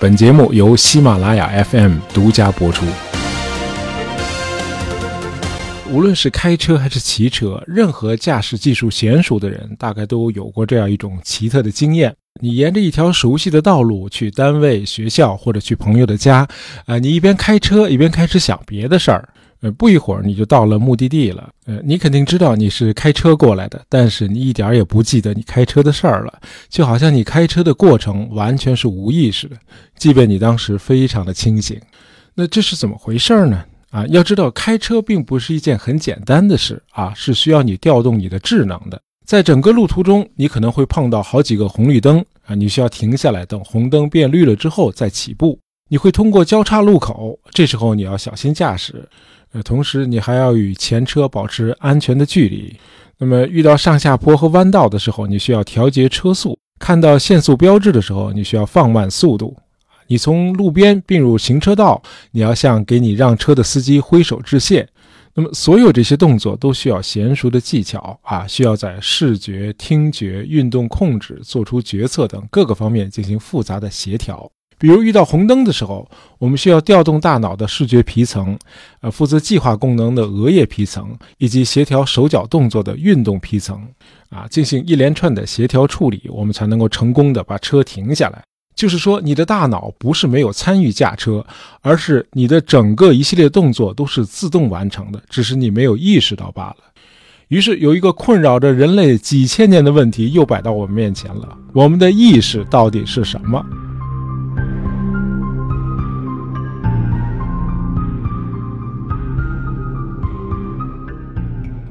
本节目由喜马拉雅 FM 独家播出。无论是开车还是骑车，任何驾驶技术娴熟的人，大概都有过这样一种奇特的经验：你沿着一条熟悉的道路去单位、学校或者去朋友的家，啊，你一边开车一边开始想别的事儿。呃，不一会儿你就到了目的地了。呃，你肯定知道你是开车过来的，但是你一点也不记得你开车的事儿了，就好像你开车的过程完全是无意识的，即便你当时非常的清醒。那这是怎么回事呢？啊，要知道开车并不是一件很简单的事啊，是需要你调动你的智能的。在整个路途中，你可能会碰到好几个红绿灯啊，你需要停下来等红灯变绿了之后再起步。你会通过交叉路口，这时候你要小心驾驶。呃，同时你还要与前车保持安全的距离。那么遇到上下坡和弯道的时候，你需要调节车速；看到限速标志的时候，你需要放慢速度。你从路边并入行车道，你要向给你让车的司机挥手致谢。那么所有这些动作都需要娴熟的技巧啊，需要在视觉、听觉、运动控制、做出决策等各个方面进行复杂的协调。比如遇到红灯的时候，我们需要调动大脑的视觉皮层，呃，负责计划功能的额叶皮层，以及协调手脚动作的运动皮层，啊，进行一连串的协调处理，我们才能够成功的把车停下来。就是说，你的大脑不是没有参与驾车，而是你的整个一系列动作都是自动完成的，只是你没有意识到罢了。于是，有一个困扰着人类几千年的问题又摆到我们面前了：我们的意识到底是什么？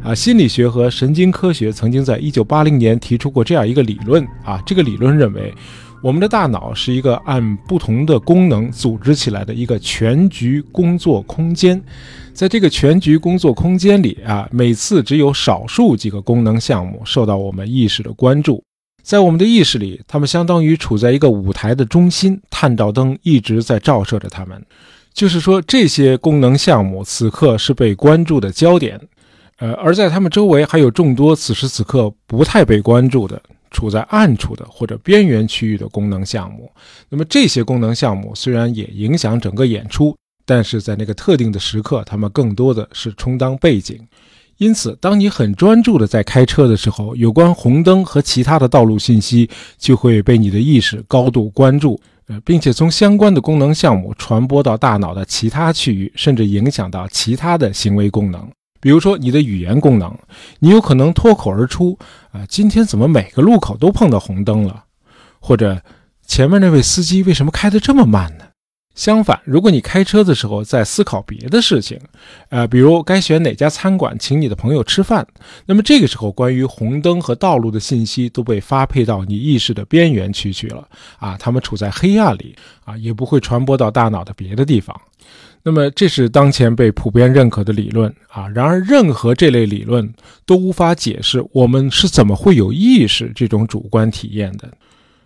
啊，心理学和神经科学曾经在一九八零年提出过这样一个理论啊，这个理论认为，我们的大脑是一个按不同的功能组织起来的一个全局工作空间，在这个全局工作空间里啊，每次只有少数几个功能项目受到我们意识的关注，在我们的意识里，它们相当于处在一个舞台的中心，探照灯一直在照射着它们，就是说，这些功能项目此刻是被关注的焦点。呃，而在他们周围还有众多此时此刻不太被关注的、处在暗处的或者边缘区域的功能项目。那么这些功能项目虽然也影响整个演出，但是在那个特定的时刻，他们更多的是充当背景。因此，当你很专注的在开车的时候，有关红灯和其他的道路信息就会被你的意识高度关注，呃，并且从相关的功能项目传播到大脑的其他区域，甚至影响到其他的行为功能。比如说，你的语言功能，你有可能脱口而出啊，今天怎么每个路口都碰到红灯了？或者，前面那位司机为什么开得这么慢呢？相反，如果你开车的时候在思考别的事情，呃，比如该选哪家餐馆请你的朋友吃饭，那么这个时候关于红灯和道路的信息都被发配到你意识的边缘区去了啊，他们处在黑暗里啊，也不会传播到大脑的别的地方。那么，这是当前被普遍认可的理论啊。然而，任何这类理论都无法解释我们是怎么会有意识这种主观体验的。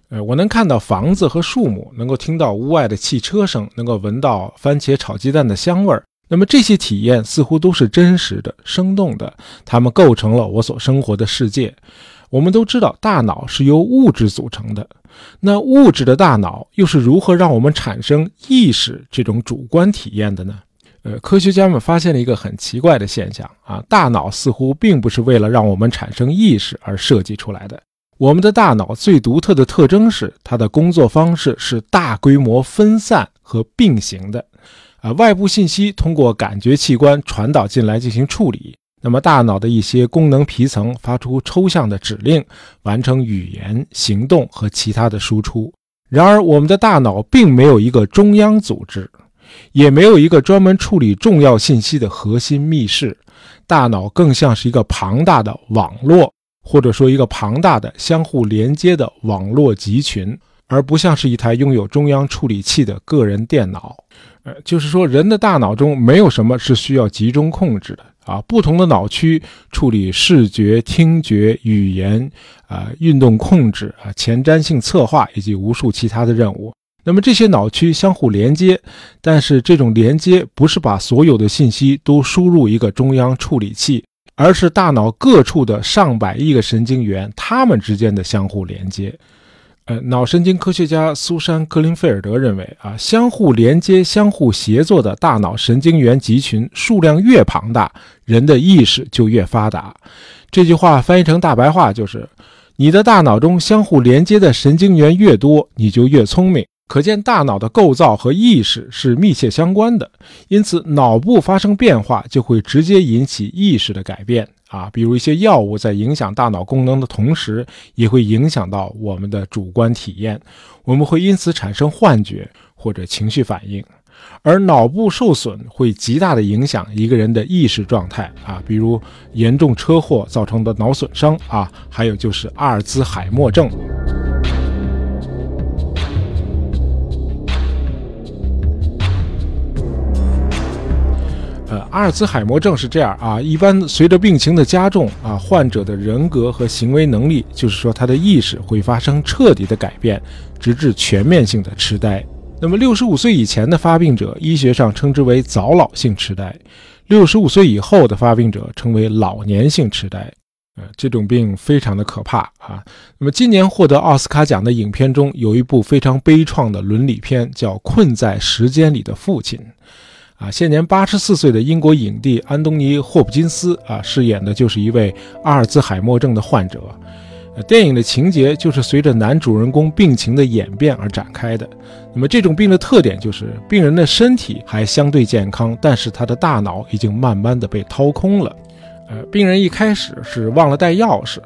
呃，我能看到房子和树木，能够听到屋外的汽车声，能够闻到番茄炒鸡蛋的香味儿。那么，这些体验似乎都是真实的、生动的，它们构成了我所生活的世界。我们都知道，大脑是由物质组成的。那物质的大脑又是如何让我们产生意识这种主观体验的呢？呃，科学家们发现了一个很奇怪的现象啊，大脑似乎并不是为了让我们产生意识而设计出来的。我们的大脑最独特的特征是，它的工作方式是大规模分散和并行的。啊，外部信息通过感觉器官传导进来进行处理。那么，大脑的一些功能皮层发出抽象的指令，完成语言、行动和其他的输出。然而，我们的大脑并没有一个中央组织，也没有一个专门处理重要信息的核心密室。大脑更像是一个庞大的网络，或者说一个庞大的相互连接的网络集群，而不像是一台拥有中央处理器的个人电脑。呃，就是说，人的大脑中没有什么是需要集中控制的。啊，不同的脑区处理视觉、听觉、语言、啊运动控制、啊前瞻性策划以及无数其他的任务。那么这些脑区相互连接，但是这种连接不是把所有的信息都输入一个中央处理器，而是大脑各处的上百亿个神经元它们之间的相互连接。呃，脑神经科学家苏珊·克林菲尔德认为啊，相互连接、相互协作的大脑神经元集群数量越庞大，人的意识就越发达。这句话翻译成大白话就是：你的大脑中相互连接的神经元越多，你就越聪明。可见，大脑的构造和意识是密切相关的，因此脑部发生变化就会直接引起意识的改变啊。比如一些药物在影响大脑功能的同时，也会影响到我们的主观体验，我们会因此产生幻觉或者情绪反应。而脑部受损会极大的影响一个人的意识状态啊，比如严重车祸造成的脑损伤啊，还有就是阿尔兹海默症。阿尔兹海默症是这样啊，一般随着病情的加重啊，患者的人格和行为能力，就是说他的意识会发生彻底的改变，直至全面性的痴呆。那么六十五岁以前的发病者，医学上称之为早老性痴呆；六十五岁以后的发病者称为老年性痴呆。呃，这种病非常的可怕啊。那么今年获得奥斯卡奖的影片中有一部非常悲怆的伦理片，叫《困在时间里的父亲》。啊，现年八十四岁的英国影帝安东尼·霍普金斯啊，饰演的就是一位阿尔兹海默症的患者。电影的情节就是随着男主人公病情的演变而展开的。那么这种病的特点就是，病人的身体还相对健康，但是他的大脑已经慢慢的被掏空了。呃，病人一开始是忘了带钥匙，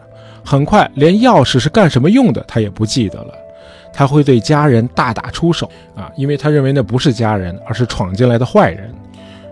很快连钥匙是干什么用的他也不记得了。他会对家人大打出手啊，因为他认为那不是家人，而是闯进来的坏人。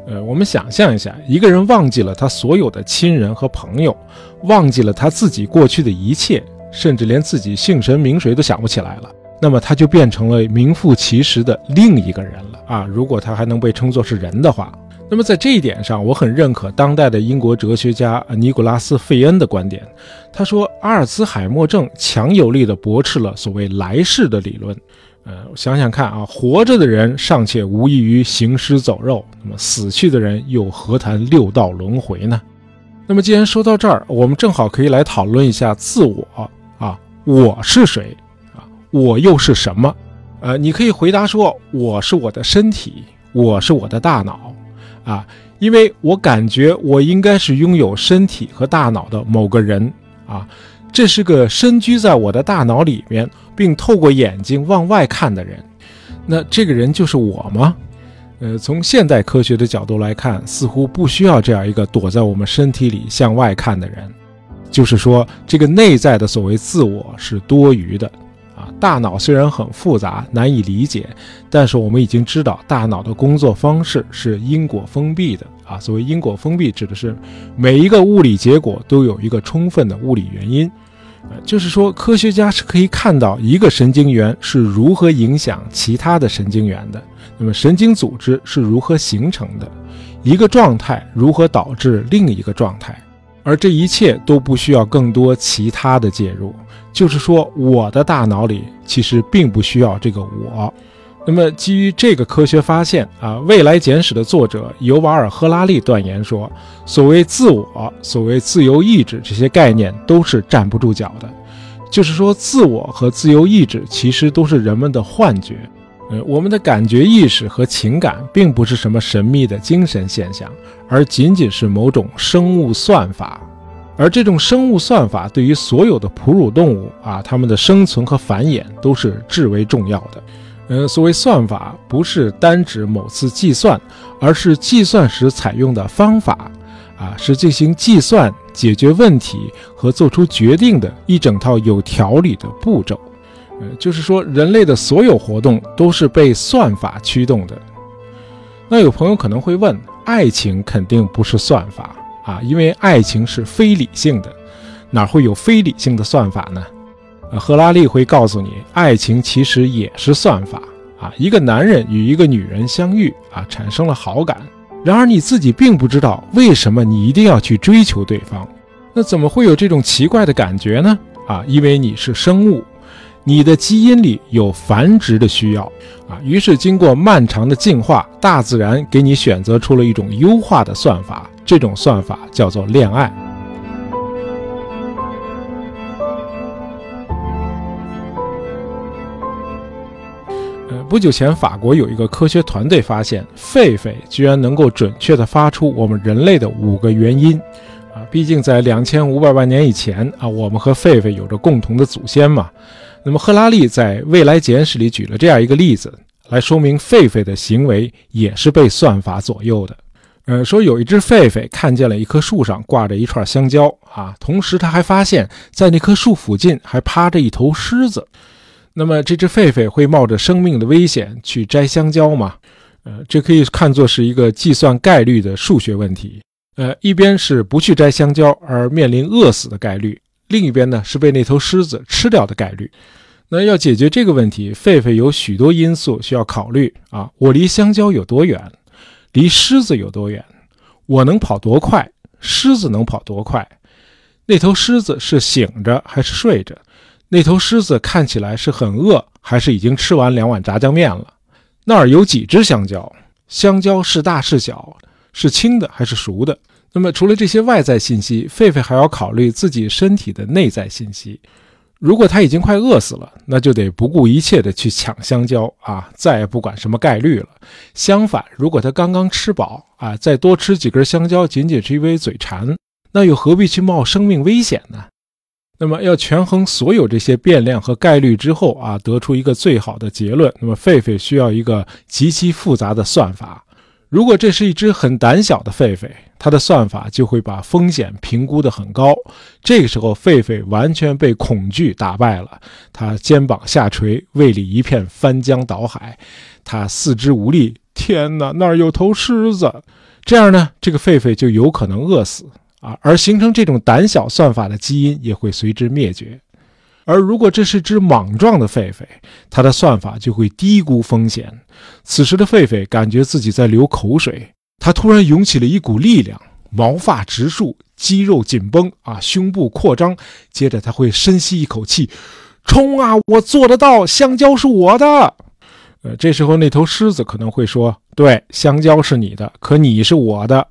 呃，我们想象一下，一个人忘记了他所有的亲人和朋友，忘记了他自己过去的一切，甚至连自己姓神名谁都想不起来了，那么他就变成了名副其实的另一个人了啊！如果他还能被称作是人的话。那么在这一点上，我很认可当代的英国哲学家尼古拉斯·费恩的观点。他说，阿尔兹海默症强有力地驳斥了所谓来世的理论。呃，想想看啊，活着的人尚且无异于行尸走肉，那么死去的人又何谈六道轮回呢？那么既然说到这儿，我们正好可以来讨论一下自我啊，我是谁啊？我又是什么？呃，你可以回答说，我是我的身体，我是我的大脑。啊，因为我感觉我应该是拥有身体和大脑的某个人啊，这是个身居在我的大脑里面，并透过眼睛往外看的人。那这个人就是我吗？呃，从现代科学的角度来看，似乎不需要这样一个躲在我们身体里向外看的人。就是说，这个内在的所谓自我是多余的。大脑虽然很复杂，难以理解，但是我们已经知道，大脑的工作方式是因果封闭的啊。所谓因果封闭，指的是每一个物理结果都有一个充分的物理原因。呃，就是说，科学家是可以看到一个神经元是如何影响其他的神经元的，那么神经组织是如何形成的，一个状态如何导致另一个状态。而这一切都不需要更多其他的介入，就是说，我的大脑里其实并不需要这个我。那么，基于这个科学发现啊，《未来简史》的作者尤瓦尔·赫拉利断言说，所谓自我、所谓自由意志这些概念都是站不住脚的。就是说，自我和自由意志其实都是人们的幻觉。呃，我们的感觉意识和情感并不是什么神秘的精神现象，而仅仅是某种生物算法。而这种生物算法对于所有的哺乳动物啊，它们的生存和繁衍都是至为重要的。呃，所谓算法，不是单指某次计算，而是计算时采用的方法，啊，是进行计算、解决问题和做出决定的一整套有条理的步骤。就是说，人类的所有活动都是被算法驱动的。那有朋友可能会问：爱情肯定不是算法啊，因为爱情是非理性的，哪会有非理性的算法呢？呃，赫拉利会告诉你，爱情其实也是算法啊。一个男人与一个女人相遇啊，产生了好感，然而你自己并不知道为什么你一定要去追求对方，那怎么会有这种奇怪的感觉呢？啊，因为你是生物。你的基因里有繁殖的需要啊，于是经过漫长的进化，大自然给你选择出了一种优化的算法，这种算法叫做恋爱。呃，不久前，法国有一个科学团队发现，狒狒居然能够准确地发出我们人类的五个元音，啊，毕竟在两千五百万年以前啊，我们和狒狒有着共同的祖先嘛。那么，赫拉利在《未来简史》里举了这样一个例子，来说明狒狒的行为也是被算法左右的。呃，说有一只狒狒看见了一棵树上挂着一串香蕉啊，同时他还发现，在那棵树附近还趴着一头狮子。那么这只狒狒会冒着生命的危险去摘香蕉吗？呃，这可以看作是一个计算概率的数学问题。呃，一边是不去摘香蕉而面临饿死的概率，另一边呢是被那头狮子吃掉的概率。那要解决这个问题，狒狒有许多因素需要考虑啊。我离香蕉有多远？离狮子有多远？我能跑多快？狮子能跑多快？那头狮子是醒着还是睡着？那头狮子看起来是很饿，还是已经吃完两碗炸酱面了？那儿有几只香蕉？香蕉是大是小？是青的还是熟的？那么除了这些外在信息，狒狒还要考虑自己身体的内在信息。如果它已经快饿死了，那就得不顾一切的去抢香蕉啊，再也不管什么概率了。相反，如果它刚刚吃饱啊，再多吃几根香蕉，仅仅是因为嘴馋，那又何必去冒生命危险呢？那么要权衡所有这些变量和概率之后啊，得出一个最好的结论。那么狒狒需要一个极其复杂的算法。如果这是一只很胆小的狒狒，它的算法就会把风险评估得很高。这个时候，狒狒完全被恐惧打败了，它肩膀下垂，胃里一片翻江倒海，它四肢无力。天哪，那儿有头狮子！这样呢，这个狒狒就有可能饿死。啊，而形成这种胆小算法的基因也会随之灭绝。而如果这是只莽撞的狒狒，它的算法就会低估风险。此时的狒狒感觉自己在流口水，它突然涌起了一股力量，毛发直竖，肌肉紧绷，啊，胸部扩张。接着他会深吸一口气，冲啊！我做得到，香蕉是我的。呃，这时候那头狮子可能会说：“对，香蕉是你的，可你是我的。”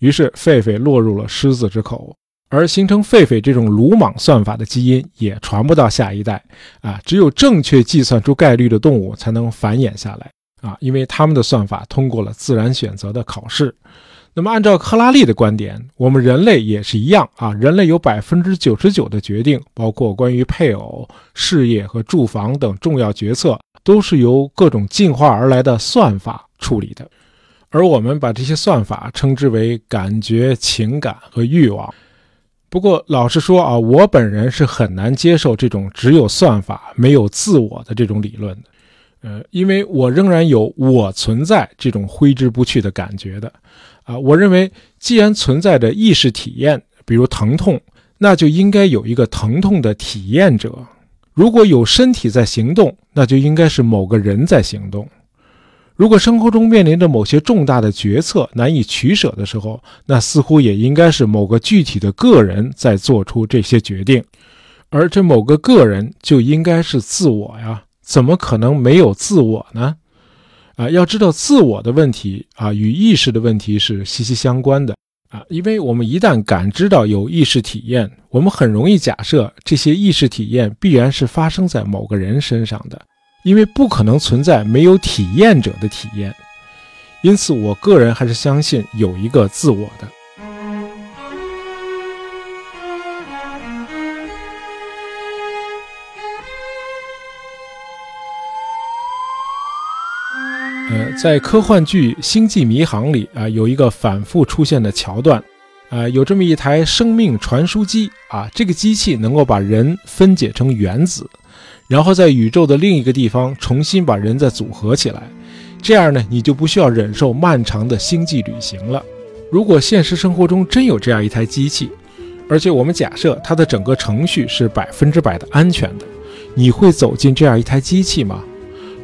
于是，狒狒落入了狮子之口，而形成狒狒这种鲁莽算法的基因也传不到下一代。啊，只有正确计算出概率的动物才能繁衍下来。啊，因为他们的算法通过了自然选择的考试。那么，按照克拉利的观点，我们人类也是一样。啊，人类有百分之九十九的决定，包括关于配偶、事业和住房等重要决策，都是由各种进化而来的算法处理的。而我们把这些算法称之为感觉、情感和欲望。不过，老实说啊，我本人是很难接受这种只有算法没有自我的这种理论的。呃，因为我仍然有我存在这种挥之不去的感觉的。啊，我认为既然存在着意识体验，比如疼痛，那就应该有一个疼痛的体验者。如果有身体在行动，那就应该是某个人在行动。如果生活中面临着某些重大的决策难以取舍的时候，那似乎也应该是某个具体的个人在做出这些决定，而这某个个人就应该是自我呀，怎么可能没有自我呢？啊，要知道自我的问题啊，与意识的问题是息息相关的啊，因为我们一旦感知到有意识体验，我们很容易假设这些意识体验必然是发生在某个人身上的。因为不可能存在没有体验者的体验，因此我个人还是相信有一个自我的。呃，在科幻剧《星际迷航》里啊，有一个反复出现的桥段，啊，有这么一台生命传输机啊，这个机器能够把人分解成原子。然后在宇宙的另一个地方重新把人再组合起来，这样呢，你就不需要忍受漫长的星际旅行了。如果现实生活中真有这样一台机器，而且我们假设它的整个程序是百分之百的安全的，你会走进这样一台机器吗？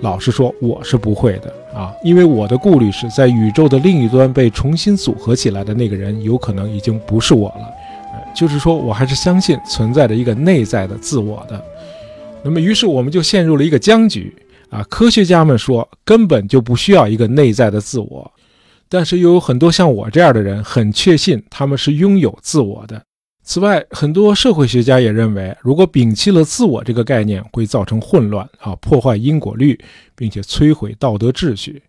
老实说，我是不会的啊，因为我的顾虑是在宇宙的另一端被重新组合起来的那个人有可能已经不是我了。呃，就是说我还是相信存在着一个内在的自我的。那么，于是我们就陷入了一个僵局啊！科学家们说根本就不需要一个内在的自我，但是又有很多像我这样的人很确信他们是拥有自我的。此外，很多社会学家也认为，如果摒弃了自我这个概念，会造成混乱啊，破坏因果律，并且摧毁道德秩序。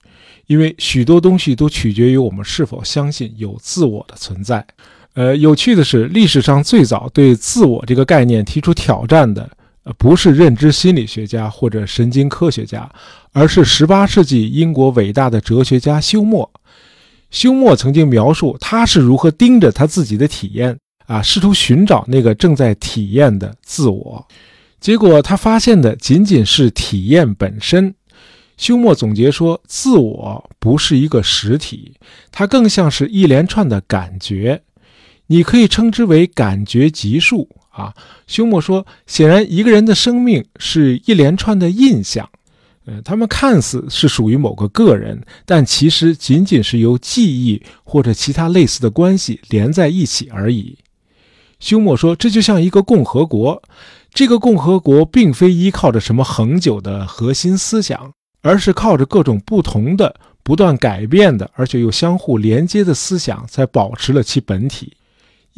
因为许多东西都取决于我们是否相信有自我的存在。呃，有趣的是，历史上最早对自我这个概念提出挑战的，不是认知心理学家或者神经科学家，而是18世纪英国伟大的哲学家休谟。休谟曾经描述他是如何盯着他自己的体验。啊，试图寻找那个正在体验的自我，结果他发现的仅仅是体验本身。休谟总结说，自我不是一个实体，它更像是一连串的感觉，你可以称之为感觉级数。啊，休谟说，显然一个人的生命是一连串的印象，呃，他们看似是属于某个个人，但其实仅仅是由记忆或者其他类似的关系连在一起而已。休谟说：“这就像一个共和国，这个共和国并非依靠着什么恒久的核心思想，而是靠着各种不同的、不断改变的，而且又相互连接的思想，才保持了其本体。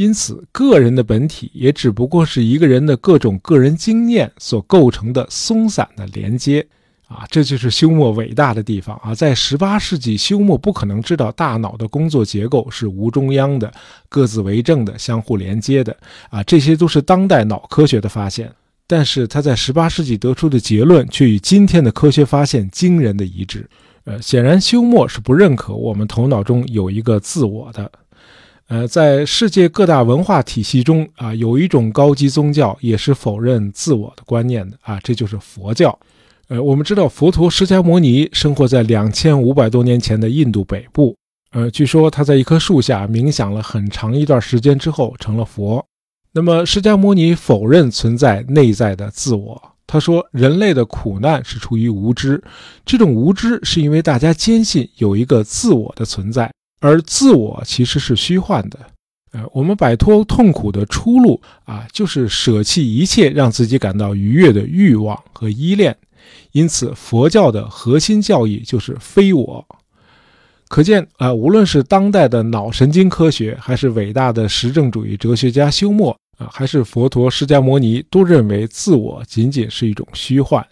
因此，个人的本体也只不过是一个人的各种个人经验所构成的松散的连接。”啊，这就是休谟伟大的地方啊！在十八世纪，休谟不可能知道大脑的工作结构是无中央的、各自为政的、相互连接的啊，这些都是当代脑科学的发现。但是他在十八世纪得出的结论却与今天的科学发现惊人的一致。呃，显然休谟是不认可我们头脑中有一个自我的。呃，在世界各大文化体系中啊，有一种高级宗教也是否认自我的观念的啊，这就是佛教。呃，我们知道佛陀释迦牟尼生活在两千五百多年前的印度北部。呃，据说他在一棵树下冥想了很长一段时间之后成了佛。那么，释迦牟尼否认存在内在的自我。他说，人类的苦难是出于无知，这种无知是因为大家坚信有一个自我的存在，而自我其实是虚幻的。呃，我们摆脱痛苦的出路啊，就是舍弃一切让自己感到愉悦的欲望和依恋。因此，佛教的核心教义就是非我。可见啊，无论是当代的脑神经科学，还是伟大的实证主义哲学家休谟啊，还是佛陀释迦牟尼，都认为自我仅仅是一种虚幻。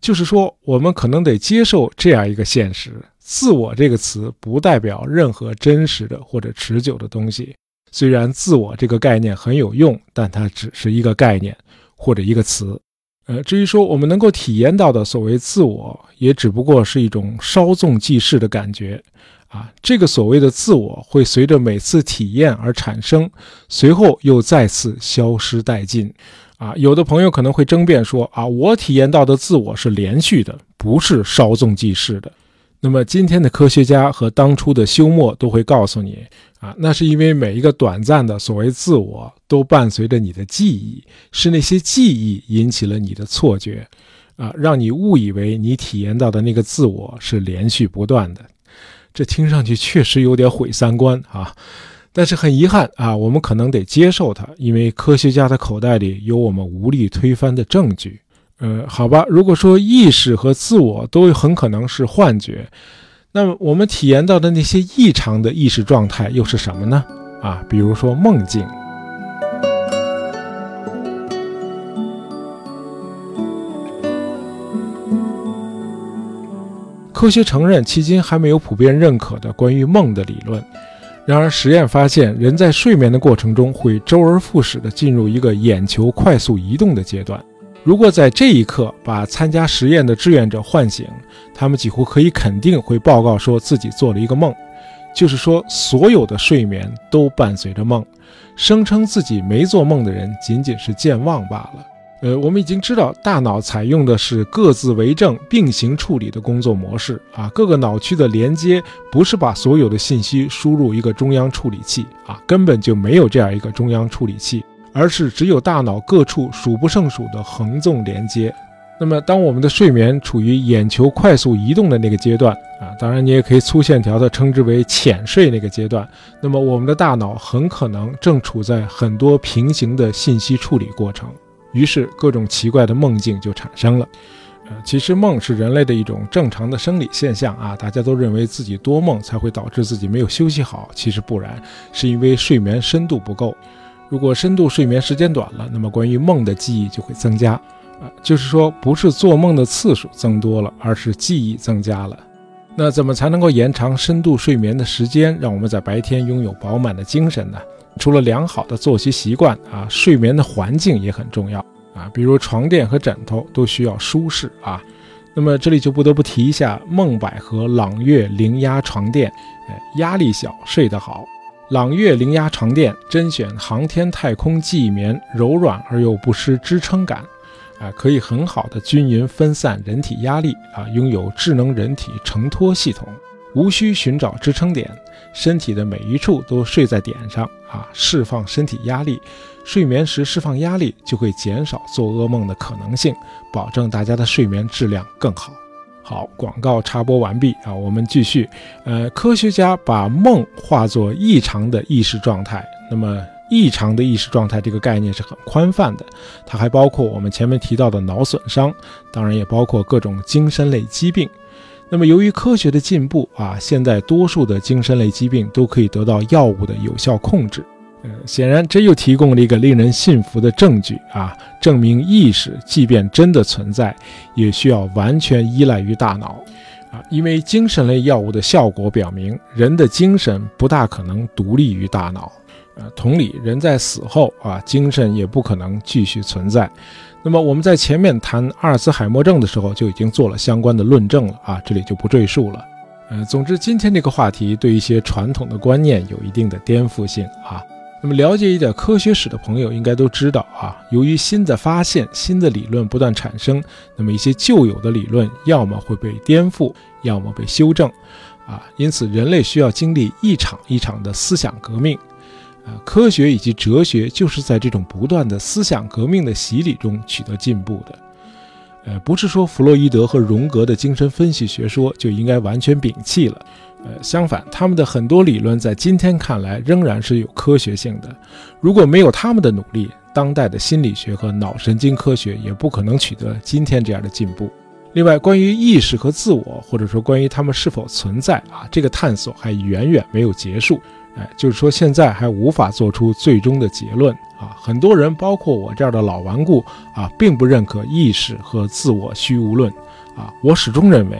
就是说，我们可能得接受这样一个现实：自我这个词不代表任何真实的或者持久的东西。虽然自我这个概念很有用，但它只是一个概念或者一个词。呃，至于说我们能够体验到的所谓自我，也只不过是一种稍纵即逝的感觉，啊，这个所谓的自我会随着每次体验而产生，随后又再次消失殆尽，啊，有的朋友可能会争辩说，啊，我体验到的自我是连续的，不是稍纵即逝的。那么今天的科学家和当初的休谟都会告诉你，啊，那是因为每一个短暂的所谓自我都伴随着你的记忆，是那些记忆引起了你的错觉，啊，让你误以为你体验到的那个自我是连续不断的。这听上去确实有点毁三观啊，但是很遗憾啊，我们可能得接受它，因为科学家的口袋里有我们无力推翻的证据。呃，好吧，如果说意识和自我都很可能是幻觉，那么我们体验到的那些异常的意识状态又是什么呢？啊，比如说梦境。科学承认迄今还没有普遍认可的关于梦的理论，然而实验发现，人在睡眠的过程中会周而复始地进入一个眼球快速移动的阶段。如果在这一刻把参加实验的志愿者唤醒，他们几乎可以肯定会报告说自己做了一个梦，就是说所有的睡眠都伴随着梦。声称自己没做梦的人仅仅是健忘罢了。呃，我们已经知道，大脑采用的是各自为政、并行处理的工作模式啊，各个脑区的连接不是把所有的信息输入一个中央处理器啊，根本就没有这样一个中央处理器。而是只有大脑各处数不胜数的横纵连接。那么，当我们的睡眠处于眼球快速移动的那个阶段啊，当然你也可以粗线条的称之为浅睡那个阶段。那么，我们的大脑很可能正处在很多平行的信息处理过程，于是各种奇怪的梦境就产生了。呃，其实梦是人类的一种正常的生理现象啊，大家都认为自己多梦才会导致自己没有休息好，其实不然，是因为睡眠深度不够。如果深度睡眠时间短了，那么关于梦的记忆就会增加。啊，就是说不是做梦的次数增多了，而是记忆增加了。那怎么才能够延长深度睡眠的时间，让我们在白天拥有饱满的精神呢？除了良好的作息习惯啊，睡眠的环境也很重要啊，比如床垫和枕头都需要舒适啊。那么这里就不得不提一下梦百合朗月零压床垫，哎，压力小，睡得好。朗月零压床垫甄选航天太空记忆棉，柔软而又不失支撑感。啊，可以很好的均匀分散人体压力啊，拥有智能人体承托系统，无需寻找支撑点，身体的每一处都睡在点上啊，释放身体压力。睡眠时释放压力，就会减少做噩梦的可能性，保证大家的睡眠质量更好。好，广告插播完毕啊，我们继续。呃，科学家把梦化作异常的意识状态，那么。异常的意识状态这个概念是很宽泛的，它还包括我们前面提到的脑损伤，当然也包括各种精神类疾病。那么由于科学的进步啊，现在多数的精神类疾病都可以得到药物的有效控制。嗯，显然这又提供了一个令人信服的证据啊，证明意识即便真的存在，也需要完全依赖于大脑啊，因为精神类药物的效果表明，人的精神不大可能独立于大脑。呃，同理，人在死后啊，精神也不可能继续存在。那么我们在前面谈阿尔茨海默症的时候就已经做了相关的论证了啊，这里就不赘述了。呃，总之今天这个话题对一些传统的观念有一定的颠覆性啊。那么了解一点科学史的朋友应该都知道啊，由于新的发现、新的理论不断产生，那么一些旧有的理论要么会被颠覆，要么被修正啊。因此，人类需要经历一场一场的思想革命。科学以及哲学就是在这种不断的思想革命的洗礼中取得进步的。呃，不是说弗洛伊德和荣格的精神分析学说就应该完全摒弃了。呃，相反，他们的很多理论在今天看来仍然是有科学性的。如果没有他们的努力，当代的心理学和脑神经科学也不可能取得今天这样的进步。另外，关于意识和自我，或者说关于他们是否存在啊，这个探索还远远没有结束。哎，就是说现在还无法做出最终的结论啊！很多人，包括我这样的老顽固啊，并不认可意识和自我虚无论啊。我始终认为，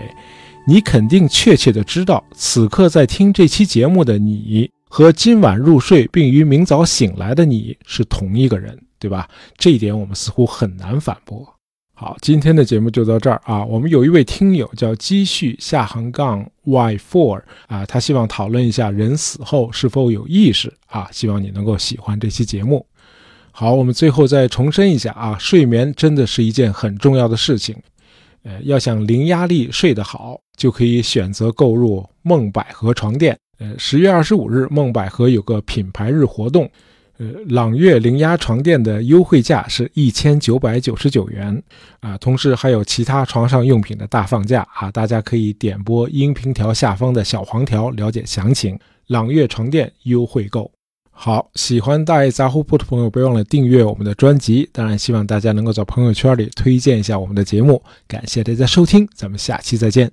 你肯定确切的知道，此刻在听这期节目的你和今晚入睡并于明早醒来的你是同一个人，对吧？这一点我们似乎很难反驳。好，今天的节目就到这儿啊。我们有一位听友叫积蓄下横杠 y four 啊，他希望讨论一下人死后是否有意识啊。希望你能够喜欢这期节目。好，我们最后再重申一下啊，睡眠真的是一件很重要的事情。呃，要想零压力睡得好，就可以选择购入梦百合床垫。呃，十月二十五日，梦百合有个品牌日活动。呃，朗月零压床垫的优惠价是一千九百九十九元啊，同时还有其他床上用品的大放价啊，大家可以点播音频条下方的小黄条了解详情。朗月床垫优惠购，好，喜欢大爷杂货铺的朋友别忘了订阅我们的专辑，当然希望大家能够在朋友圈里推荐一下我们的节目，感谢大家收听，咱们下期再见。